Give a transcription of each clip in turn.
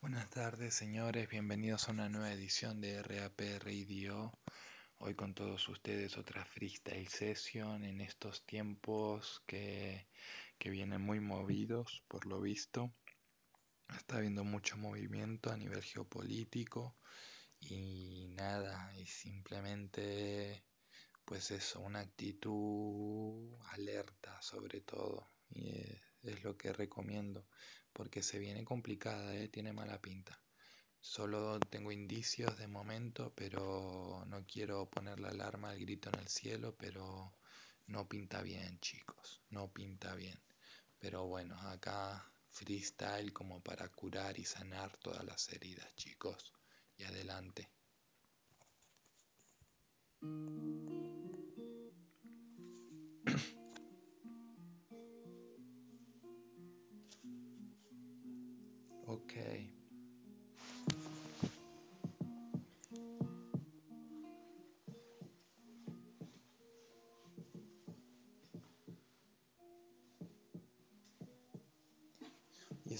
Buenas tardes, señores. Bienvenidos a una nueva edición de RAP Radio. Hoy con todos ustedes otra freestyle session en estos tiempos que, que vienen muy movidos, por lo visto. Está habiendo mucho movimiento a nivel geopolítico y nada, y simplemente pues eso, una actitud alerta sobre todo. Y es, es lo que recomiendo porque se viene complicada, ¿eh? tiene mala pinta. Solo tengo indicios de momento, pero no quiero poner la alarma, el grito en el cielo, pero no pinta bien, chicos, no pinta bien. Pero bueno, acá freestyle como para curar y sanar todas las heridas, chicos. Y adelante.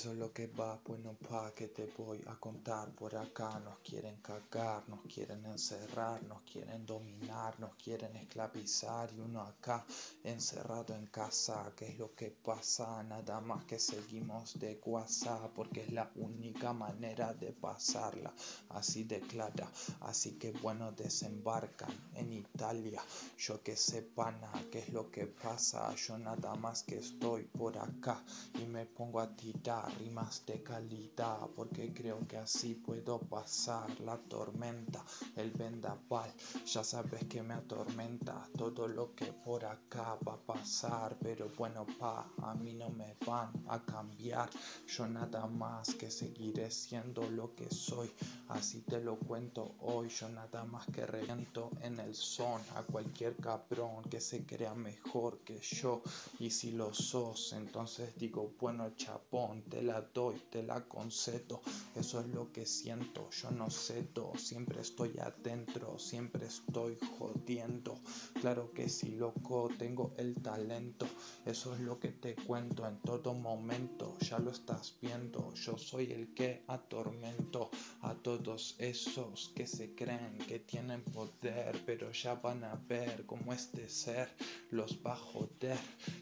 Eso es lo que va, bueno pa, que te voy a contar por acá. Nos quieren cagar, nos quieren encerrar, nos quieren dominar, nos quieren esclavizar. Y uno acá encerrado en casa, ¿qué es lo que pasa? Nada más que seguimos de WhatsApp, porque es la única manera de pasarla. Así de clara. Así que bueno, desembarcan en Italia. Yo que sepana qué es lo que pasa. Yo nada más que estoy por acá y me pongo a tirar rimas de calidad, porque creo que así puedo pasar la tormenta, el vendaval. Ya sabes que me atormenta todo lo que por acá va a pasar, pero bueno, pa, a mí no me van a cambiar. Yo nada más que seguiré siendo lo que soy, así te lo cuento hoy. Yo nada más que reviento en el son a cualquier cabrón que se crea mejor que yo. Y si lo sos, entonces digo, bueno, chapón, te la doy, te la concedo, eso es lo que siento, yo no cedo, siempre estoy adentro, siempre estoy jodiendo, claro que sí, loco, tengo el talento, eso es lo que te cuento en todo momento, ya lo estás viendo, yo soy el que atormento a todos esos que se creen que tienen poder, pero ya van a ver cómo este ser los va a joder,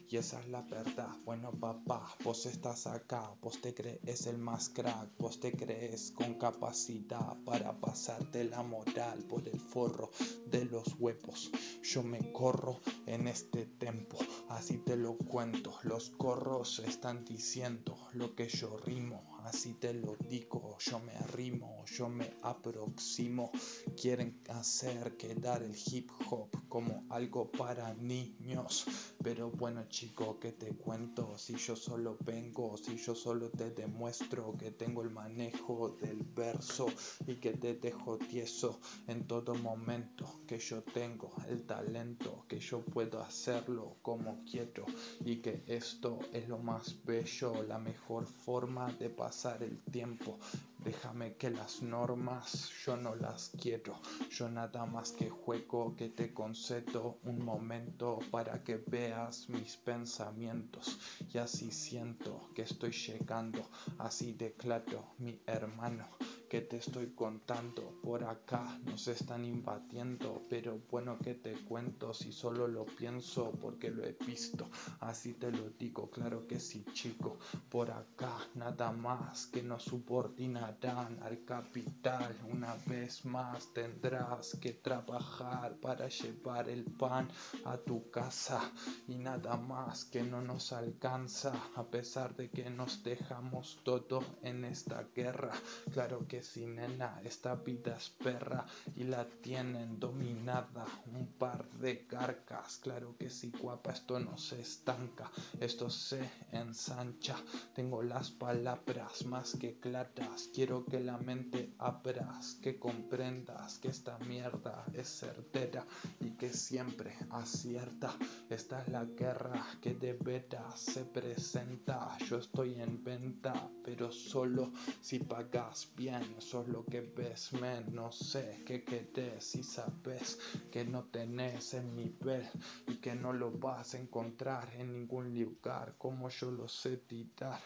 y esa es la verdad, bueno papá, vos estás acá, te crees el más crack, vos te crees con capacidad para pasarte la moral por el forro de los huevos. Yo me corro en este tempo, así te lo cuento. Los corros están diciendo lo que yo rimo, así te lo digo. Yo me arrimo, yo me aproximo. Quieren hacer quedar el hip hop como algo para niños. Pero bueno, chico, que te cuento? Si yo solo vengo, si yo solo te demuestro que tengo el manejo del verso y que te dejo tieso en todo momento, que yo tengo el talento, que yo puedo hacerlo como quiero y que esto es lo más bello, la mejor forma de pasar el tiempo. Déjame que las normas yo no las quiero, yo nada más que juego, que te concedo un momento para que veas mis pensamientos. Y así siento que estoy llegando. Así de claro, mi hermano, que te estoy contando. Por acá nos están invadiendo, pero bueno que te cuento si solo lo pienso porque lo he visto. Así te lo digo, claro que sí, chico. Por acá nada más que nos subordinarán al capital. Una vez más tendrás que trabajar para llevar el pan a tu casa y nada más que no nos alcanza a pesar de que nos dejamos todo en esta guerra. Claro que sí, nena, esta vida es perra y la tienen dominada un par de carcas. Claro que sí, guapa, esto no se estanca, esto se ensancha. Tengo las palabras más que claras, quiero que la mente abras, que comprendas que esta mierda es certera y que siempre acierta. Esta es la guerra que de veras se presenta. Yo estoy en venta, pero solo si pagas bien. Eso es lo que ves, men. No sé qué querés si sabes que no tenés el nivel y que no lo vas a encontrar en ningún lugar como yo lo sé tirar.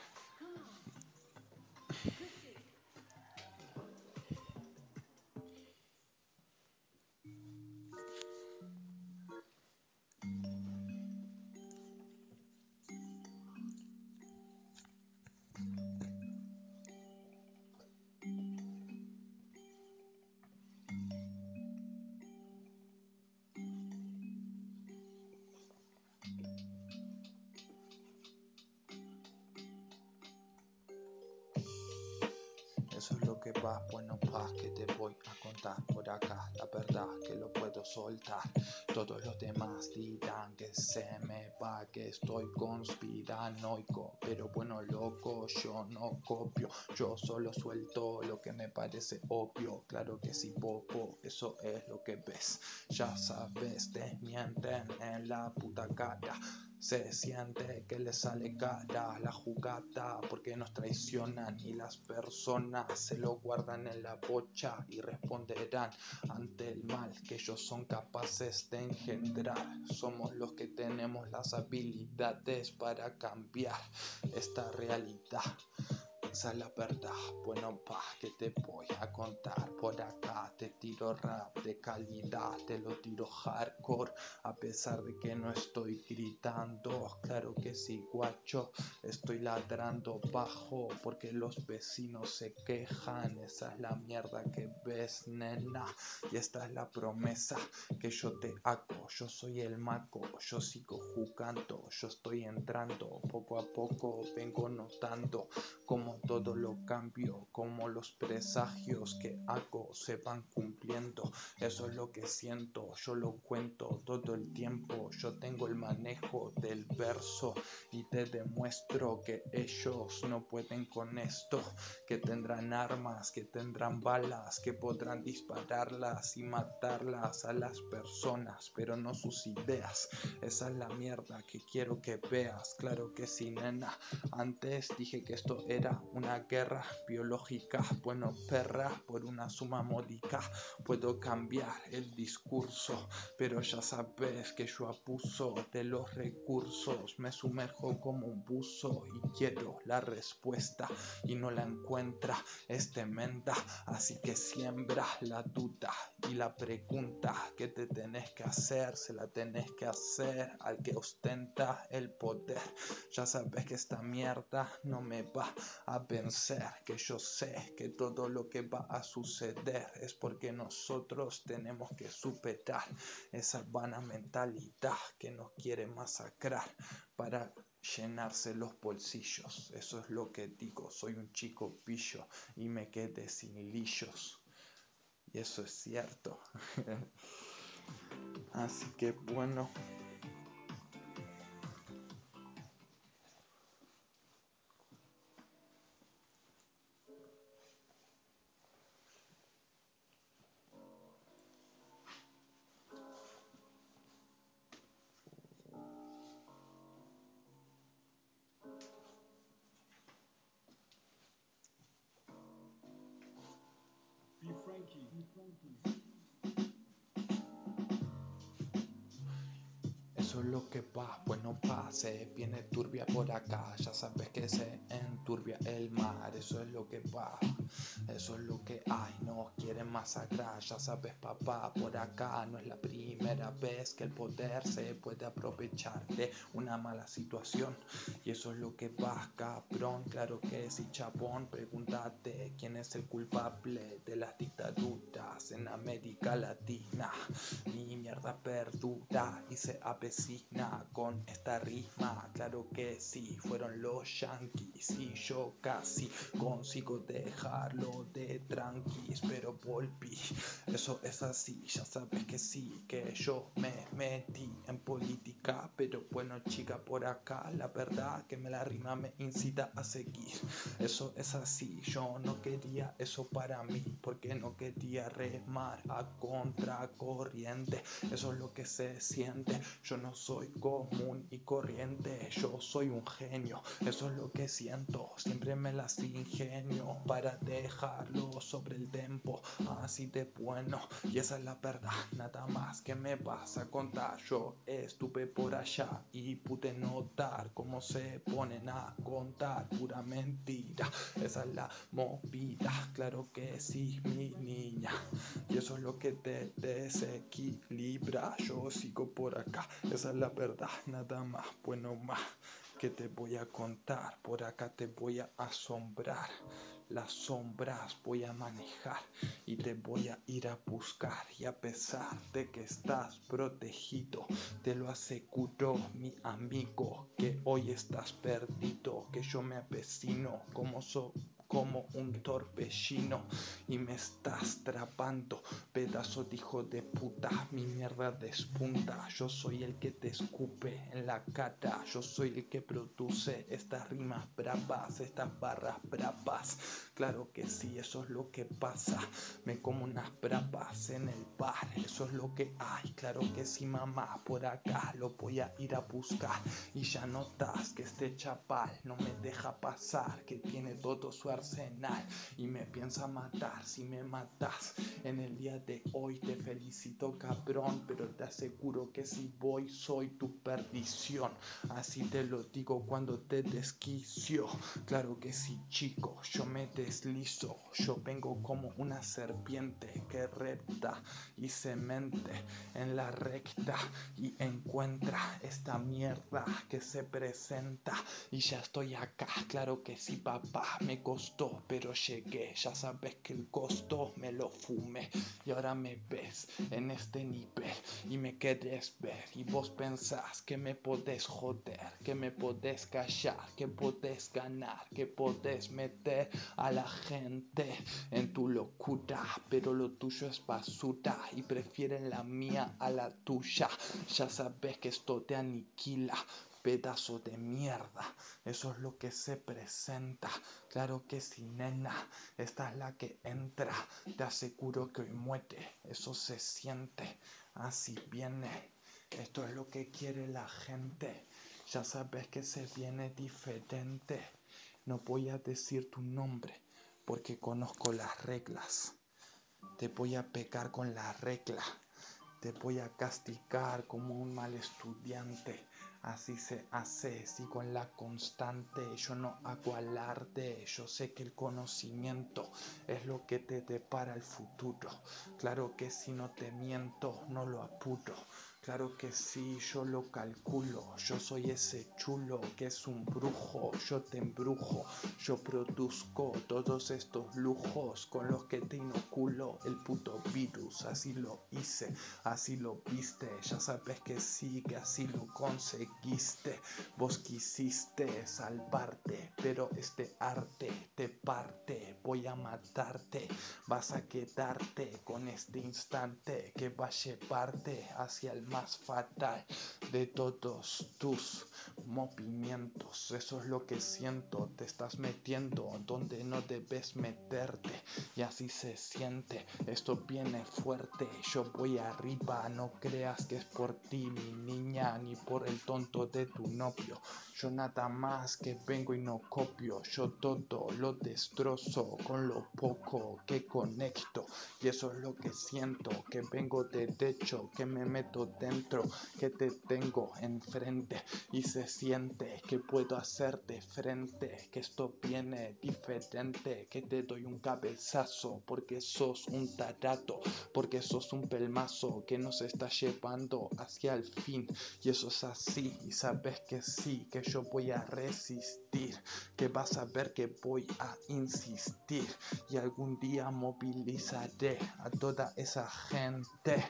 Eso es lo que va, bueno, pa, que te voy a contar por acá. La verdad que lo puedo soltar. Todos los demás dirán que se me va, que estoy conspiranoico. Pero bueno, loco, yo no copio. Yo solo suelto lo que me parece obvio. Claro que sí, popo, eso es lo que ves. Ya sabes, te mienten en la puta cara. Se siente que le sale cara la jugada porque nos traicionan y las personas se lo guardan en la bocha y responderán ante el mal que ellos son capaces de engendrar. Somos los que tenemos las habilidades para cambiar esta realidad. Es la verdad, bueno pa, que te voy a contar por acá, te tiro rap de calidad, te lo tiro hardcore, a pesar de que no estoy gritando, claro que sí guacho, estoy ladrando bajo, porque los vecinos se quejan, esa es la mierda que ves nena, y esta es la promesa que yo te hago, yo soy el maco, yo sigo jugando, yo estoy entrando, poco a poco vengo notando como todo lo cambio, como los presagios que hago se van cumpliendo. Eso es lo que siento, yo lo cuento todo el tiempo. Yo tengo el manejo del verso y te demuestro que ellos no pueden con esto, que tendrán armas, que tendrán balas, que podrán dispararlas y matarlas a las personas, pero no sus ideas. Esa es la mierda que quiero que veas. Claro que sí, nena. Antes dije que esto era una guerra biológica. Bueno, perra, por una suma módica puedo cambiar el discurso, pero ya sabes que yo abuso de los recursos. Me sumerjo como un buzo y quiero la respuesta y no la encuentra. Es tremenda, así que siembra la duda y la pregunta que te tenés que hacer, se la tenés que hacer al que ostenta el poder. Ya sabes que esta mierda no me va a vencer, que yo sé que todo lo que va a suceder es porque nosotros tenemos que superar esa vana mentalidad que nos quiere masacrar para llenarse los bolsillos. Eso es lo que digo, soy un chico pillo y me quedé sin lillos. Y eso es cierto. Así que bueno. Eso es lo que va, pues no pase, viene turbia por acá, ya sabes que se enturbia el mar, eso es lo que va, eso es lo que hay, nos quieren masacrar, ya sabes papá, por acá no es la primera vez que el poder se puede aprovechar de una mala situación, y eso es lo que va, cabrón, claro que sí, chabón, pregúntate quién es el culpable de las dictaduras en América Latina, mi mierda perdura y se avecina con esta rima. Claro que sí, fueron los yankees y yo casi consigo dejarlo de tranquis, pero volví. Eso es así, ya sabes que sí, que yo me metí en política, pero bueno, chica, por acá la verdad que me la rima me incita a seguir. Eso es así, yo no quería eso para mí, porque no quería remar a contracorriente. Eso es lo que se siente. Yo no soy común y corriente, yo soy un genio, eso es lo que siento, siempre me las ingenio para dejarlo sobre el tempo, así de bueno, y esa es la verdad, nada más que me vas a contar, yo estuve por allá y pude notar cómo se ponen a contar pura mentira, esa es la movida, claro que sí, mi niña, y eso es lo que te desequilibra, yo sigo por acá, esa es la verdad, nada más, bueno más que te voy a contar, por acá te voy a asombrar, las sombras voy a manejar y te voy a ir a buscar. Y a pesar de que estás protegido, te lo aseguro mi amigo que hoy estás perdido, que yo me avecino como so como un torbellino y me estás trapando, pedazo de hijo de puta, mi mierda despunta, yo soy el que te escupe en la cara, yo soy el que produce estas rimas bravas, estas barras bravas, claro que sí, eso es lo que pasa, me como unas bravas en el bar, eso es lo que hay, claro que sí mamá, por acá lo voy a ir a buscar. Y ya notas que este chapal no me deja pasar, que tiene todo su arsenal y me piensa matar. Si me matas en el día de hoy te felicito cabrón, pero te aseguro que si voy soy tu perdición, así te lo digo cuando te desquicio, claro que sí chico, yo me deslizo, yo vengo como una serpiente que repta y se mente en la recta y encuentra esta mierda que se presenta. Y ya estoy acá, claro que sí papá, me costó, pero llegué, ya sabes que el costo me lo fume y ahora me ves en este nivel y me querés ver. Y vos pensás que me podés joder, que me podés callar, que podés ganar, que podés meter a la gente en tu locura, pero lo tuyo es basura y prefieren la mía a la tuya, ya sabes que esto te aniquila, pedazo de mierda. Eso es lo que se presenta. Claro que sí, nena. Esta es la que entra. Te aseguro que hoy muere. Eso se siente. Así viene. Esto es lo que quiere la gente. Ya sabes que se viene diferente. No voy a decir tu nombre porque conozco las reglas. Te voy a pecar con la regla. Te voy a castigar como un mal estudiante. Así se hace, sigo en la constante, yo no hago alarde, yo sé que el conocimiento es lo que te depara el futuro. Claro que si no te miento, no lo apuro. Claro que sí, yo lo calculo. Yo soy ese chulo que es un brujo. Yo te embrujo. Yo produzco todos estos lujos con los que te inoculo el puto virus. Así lo hice, así lo viste. Ya sabes que sí, que así lo conseguiste. Vos quisiste salvarte, pero este arte te parte. Voy a matarte. Vas a quedarte con este instante que va a llevarte hacia el más fatal de todos tus movimientos. Eso es lo que siento. Te estás metiendo donde no debes meterte. Y así se siente. Esto viene fuerte. Yo voy arriba. No creas que es por ti, mi niña, ni por el tonto de tu novio. Yo nada más que vengo y no copio. Yo todo lo destrozo con lo poco que conecto. Y eso es lo que siento. Que vengo de techo, que me meto que te tengo enfrente y se siente que puedo hacerte frente, que esto viene diferente, que te doy un cabezazo porque sos un tarato, porque sos un pelmazo que nos está llevando hacia el fin. Y eso es así y sabes que sí, que yo voy a resistir, que vas a ver que voy a insistir. Y algún día movilizaré a toda esa gente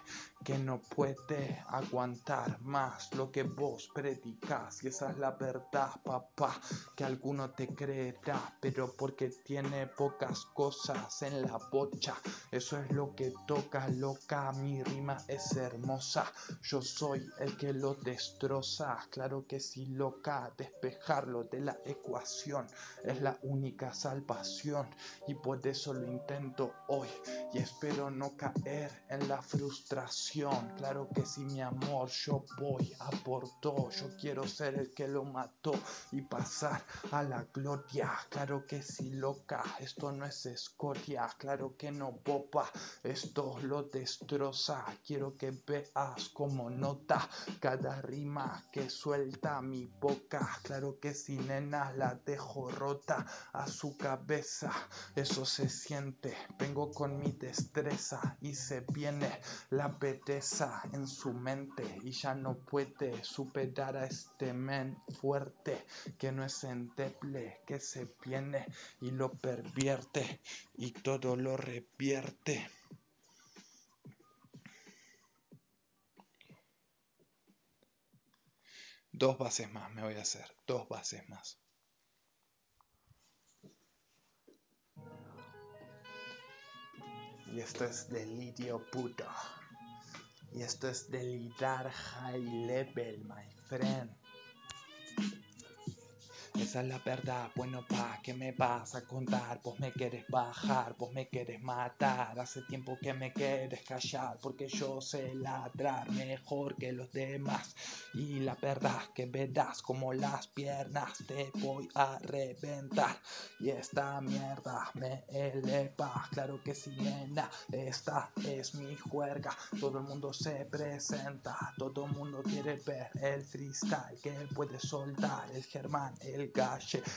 que no puede aguantar más lo que vos predicas. Y esa es la verdad, papá, que alguno te creerá, pero porque tiene pocas cosas en la bocha. Eso es lo que toca, loca. Mi rima es hermosa. Yo soy el que lo destroza. Claro que sí, loca. Despejarlo de la ecuación es la única salvación. Y por eso lo intento hoy. Y espero no caer en la frustración. Claro que sí, mi amor, yo voy a por todo. Yo quiero ser el que lo mató y pasar a la gloria. Claro que sí, loca, esto no es escoria. Claro que no, boba, esto lo destroza. Quiero que veas como nota cada rima que suelta mi boca. Claro que si nena, la dejo rota a su cabeza. Eso se siente. Vengo con mi destreza y se viene la pereza en su y ya no puede superar a este men fuerte que no es endeble, que se viene y lo pervierte y todo lo revierte. Dos bases más me voy a hacer, dos bases más. Y esto es delirio puto. Y esto es delirar high level, my friend. Esa es la verdad, bueno pa, ¿qué me vas a contar? Vos me quieres bajar, vos me quieres matar. Hace tiempo que me quieres callar Porque yo sé ladrar mejor que los demás. Y la verdad que verás como las piernas te voy a reventar. Y esta mierda me eleva. Claro que sí nena, esta es mi juerga. Todo el mundo se presenta, todo el mundo quiere ver el freestyle Que puede soltar el Germán, el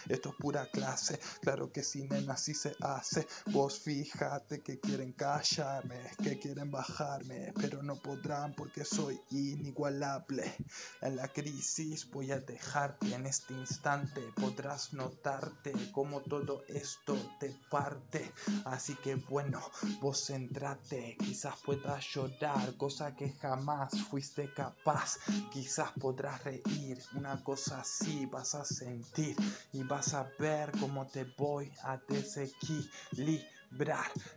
esto es pura clase, claro que si nena, así se hace. Vos fíjate que quieren callarme, que quieren bajarme, pero no podrán porque soy inigualable. En la crisis voy a dejarte en este instante, podrás notarte como todo esto te parte. Así que bueno, vos entrate, quizás puedas llorar, cosa que jamás fuiste capaz. Quizás podrás reír, una cosa así vas a sentir y vas a ver cómo te voy a desequilibrar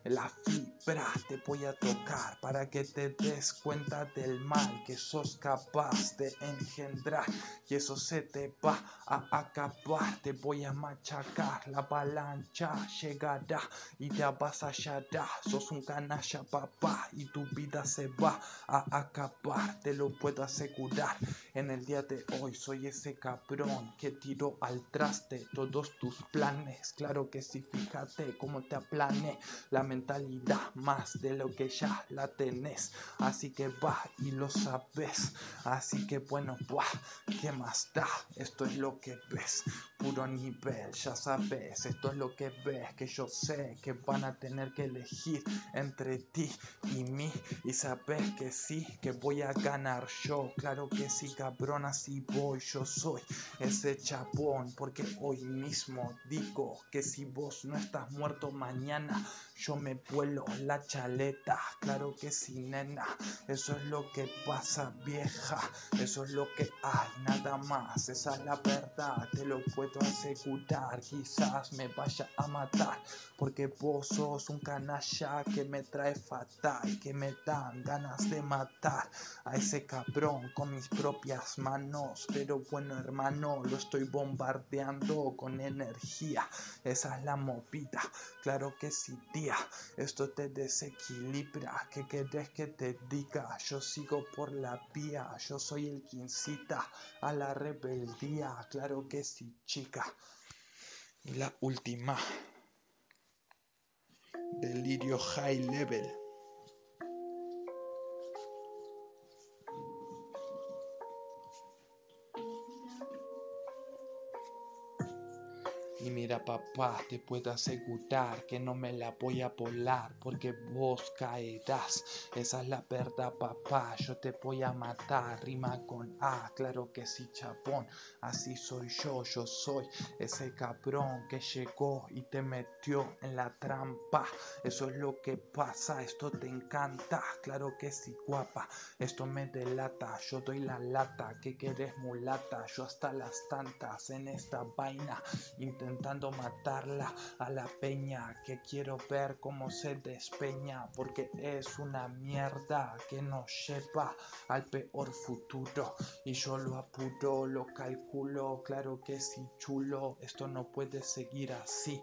la fibra te voy a tocar para que te des cuenta del mal que sos capaz de engendrar. Y eso se te va a acabar te voy a machacar la avalancha llegará y te avasallará sos un canalla papá y tu vida se va a acabar te lo puedo asegurar. En el día de hoy soy ese cabrón que tiró al traste todos tus planes. Claro que sí, fíjate cómo te la mentalidad más de lo que ya la tenés. Así que va y lo sabes. Así que bueno, va, ¿qué más da? Esto es lo que ves, puro nivel, ya sabes. Esto es lo que ves, que yo sé que van a tener que elegir entre ti y mí. Y sabes que sí, que voy a ganar yo. Claro que sí, cabrón, así voy. Yo soy ese chapón porque hoy mismo digo que si vos no estás muerto mañana, enough yo me vuelo la chaleta. Claro que sí, nena, eso es lo que pasa, vieja, eso es lo que hay, nada más, esa es la verdad, te lo puedo asegurar. Quizás me vaya a matar, porque vos sos un canalla que me trae fatal, que me dan ganas de matar a ese cabrón con mis propias manos. Pero bueno, hermano, lo estoy bombardeando con energía. Esa es la movida. Claro que sí, tía. Esto te desequilibra. ¿Qué querés que te diga? Yo sigo por la vía. Yo soy el que incita a la rebeldía. Claro que sí, chica. Y la última. Delirio high level. Y mira papá, te puedo asegurar que no me la voy a volar porque vos caerás. Esa es la verdad papá, yo te voy a matar. Rima con A, claro que sí chapón. Así soy yo, yo soy ese cabrón que llegó y te metió en la trampa. Eso es lo que pasa, esto te encanta. Claro que sí guapa, esto me delata. Yo doy la lata, que querés mulata. Yo hasta las tantas en esta vaina intentando matarla a la peña que quiero ver cómo se despeña porque es una mierda que nos lleva al peor futuro. Y yo lo apuro, lo calculo, claro que sí chulo, esto no puede seguir así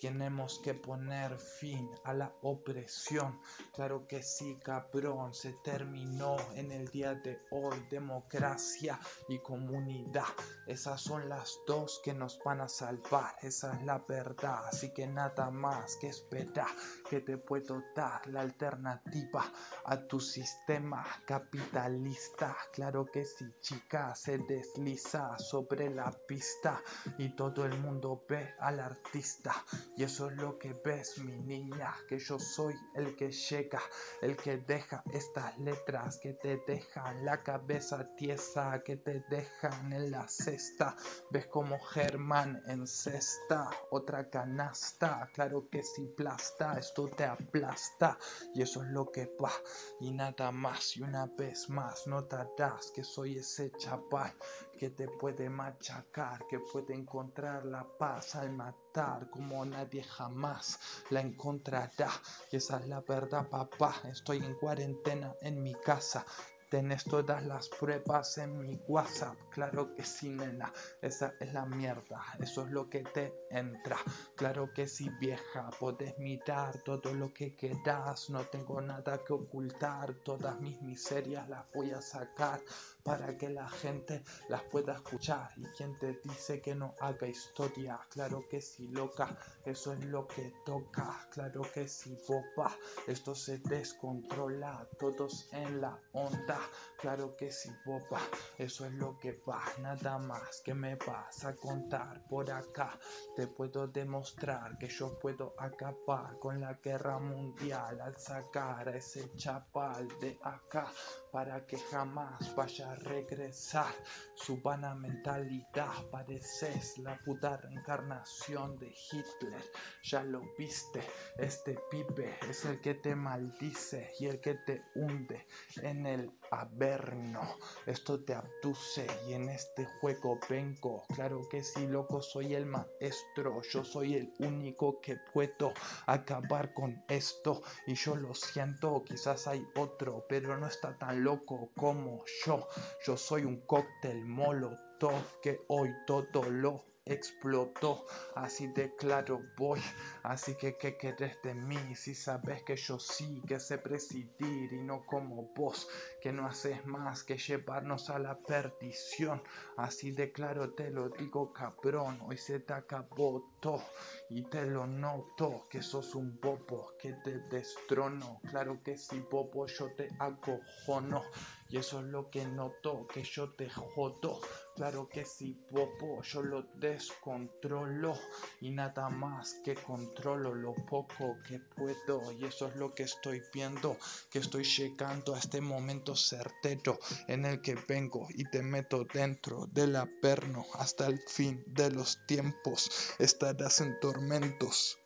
tenemos que poner fin a la opresión. Claro que sí, cabrón, se terminó en el día de hoy. Democracia y comunidad. Esas son las dos que nos van a salvar. Esa es la verdad. Así que nada más que esperar que te puedo dar la alternativa a tu sistema capitalista. Claro que sí, chica, se desliza sobre la pista y todo el mundo ve al artista. Y eso es lo que ves, mi niña, que yo soy el que llega, el que deja estas letras, que te dejan la cabeza tiesa, que te dejan en la cesta. Ves como Germán en cesta, otra canasta, claro que si plasta, esto te aplasta. Y eso es lo que va, y nada más, y una vez más notarás que soy ese chaval que te puede machacar, que puede encontrar la paz al matar como nadie jamás la encontrará. Y esa es la verdad, papá. Estoy en cuarentena en mi casa. Tenés todas las pruebas en mi WhatsApp. Claro que sí, nena. Esa es la mierda. Eso es lo que te entra. Claro que sí, vieja. Puedes mirar todo lo que quieras. No tengo nada que ocultar. Todas mis miserias las voy a sacar para que la gente las pueda escuchar. Y quien te dice que no haga historia, claro que sí, loca, eso es lo que toca, claro que sí, boba, esto se descontrola, todos en la onda, claro que sí, boba, eso es lo que va, nada más que me vas a contar por acá, te puedo demostrar que yo puedo acabar con la guerra mundial al sacar a ese chapal de acá para que jamás vaya regresar su vana mentalidad. Pareces la puta reencarnación de Hitler. Ya lo viste, este pibe es el que te maldice y el que te hunde en el averno. Esto te abduce y en este juego vengo. Claro que sí, loco, soy el maestro. Yo soy el único que puedo acabar con esto. Y yo lo siento, quizás hay otro, pero no está tan loco como yo. Yo soy un cóctel molotov que hoy todo lo explotó. Así de claro voy. Así que, ¿qué querés de mí? Si sabes que yo sí que sé presidir y no como vos, que no haces más que llevarnos a la perdición. Así de claro te lo digo, cabrón. Hoy se te acabó todo y te lo noto que sos un bobo que te destrono. Claro que sí, bobo, yo te acojono. Y eso es lo que noto, que yo te jodo. Claro que sí, popo, yo lo descontrolo y nada más que controlo lo poco que puedo. Y eso es lo que estoy viendo, que estoy llegando a este momento certero en el que vengo y te meto dentro del aperno hasta el fin de los tiempos. Estarás en tormentos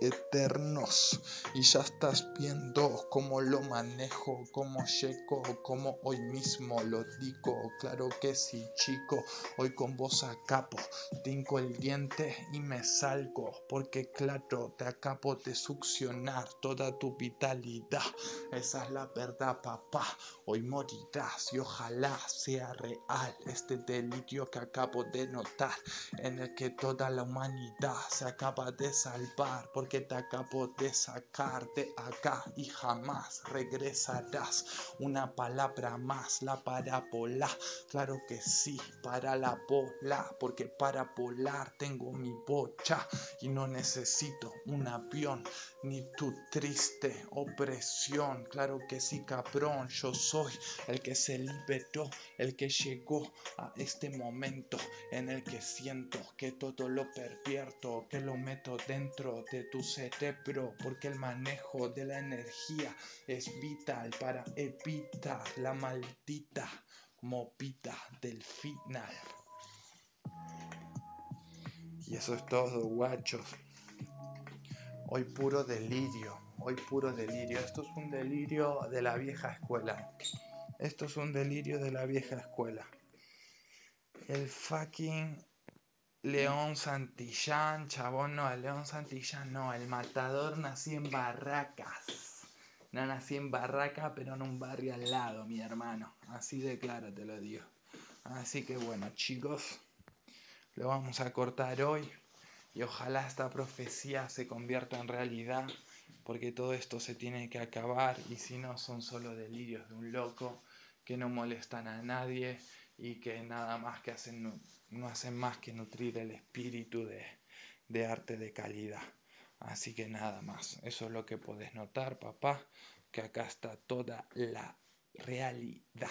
eternos y ya estás viendo cómo lo manejo, cómo llego, cómo hoy mismo lo digo. Claro que sí, chico, hoy con vos acabo, tengo el diente y me salgo, porque claro, te acabo de succionar toda tu vitalidad. Esa es la verdad, papá. Hoy morirás y ojalá sea real este delirio que acabo de notar, en el que toda la humanidad se acaba de salvar porque te acabo de sacar de acá y jamás regresarás. Una palabra más, la parábola. Claro que sí, para la bola, porque para volar tengo mi bocha y no necesito un avión ni tu triste opresión. Claro que sí, cabrón, yo soy el que se liberó, el que llegó a este momento en el que siento que todo lo pervierto, que lo meto dentro de tu cerebro, porque el manejo de la energía es vital para evitar la maldita movida del final. Y eso es todo, guachos. Hoy puro delirio, hoy puro delirio. Esto es un delirio de la vieja escuela. Esto es un delirio de la vieja escuela. El fucking León Santillán, chabón, no, el León Santillán no, el matador nací en Barracas. No nací en Barracas, pero en un barrio al lado, mi hermano. Así de claro te lo digo. Así que bueno, chicos, lo vamos a cortar hoy y ojalá esta profecía se convierta en realidad, porque todo esto se tiene que acabar y si no son solo delirios de un loco que no molestan a nadie y que nada más que hacen no hacen más que nutrir el espíritu de, arte de calidad. Así que nada más, eso es lo que podés notar, papá, que acá está toda la realidad,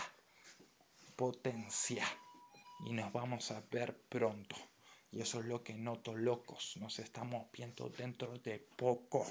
potencia. Y nos vamos a ver pronto. Y eso es lo que noto locos, nos estamos viendo dentro de poco.